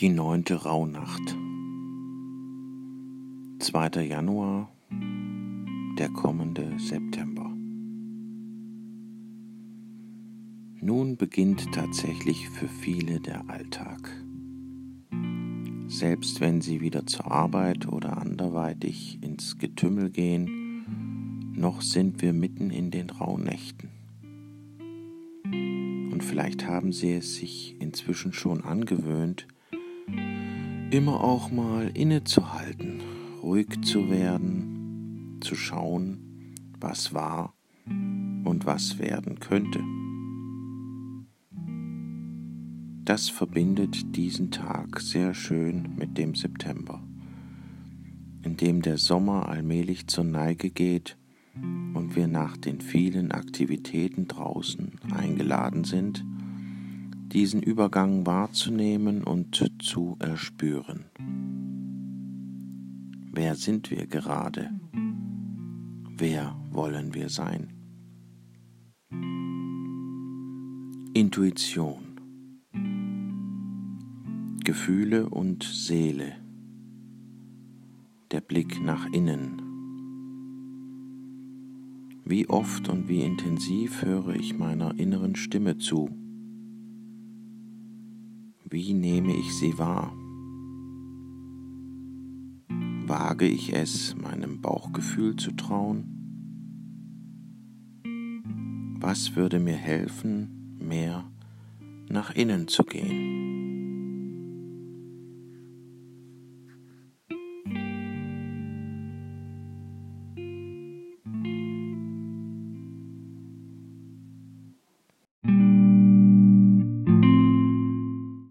Die neunte Rauhnacht. 2. Januar, der kommende September. Nun beginnt tatsächlich für viele der Alltag. Selbst wenn sie wieder zur Arbeit oder anderweitig ins Getümmel gehen, noch sind wir mitten in den Rauhnächten. Und vielleicht haben sie es sich inzwischen schon angewöhnt, immer auch mal innezuhalten, ruhig zu werden, zu schauen, was war und was werden könnte. Das verbindet diesen Tag sehr schön mit dem September, in dem der Sommer allmählich zur Neige geht und wir nach den vielen Aktivitäten draußen eingeladen sind, diesen Übergang wahrzunehmen und zu erspüren. Wer sind wir gerade? Wer wollen wir sein? Intuition, Gefühle und Seele, der Blick nach innen. Wie oft und wie intensiv höre ich meiner inneren Stimme zu? Wie nehme ich sie wahr? Wage ich es, meinem Bauchgefühl zu trauen? Was würde mir helfen, mehr nach innen zu gehen?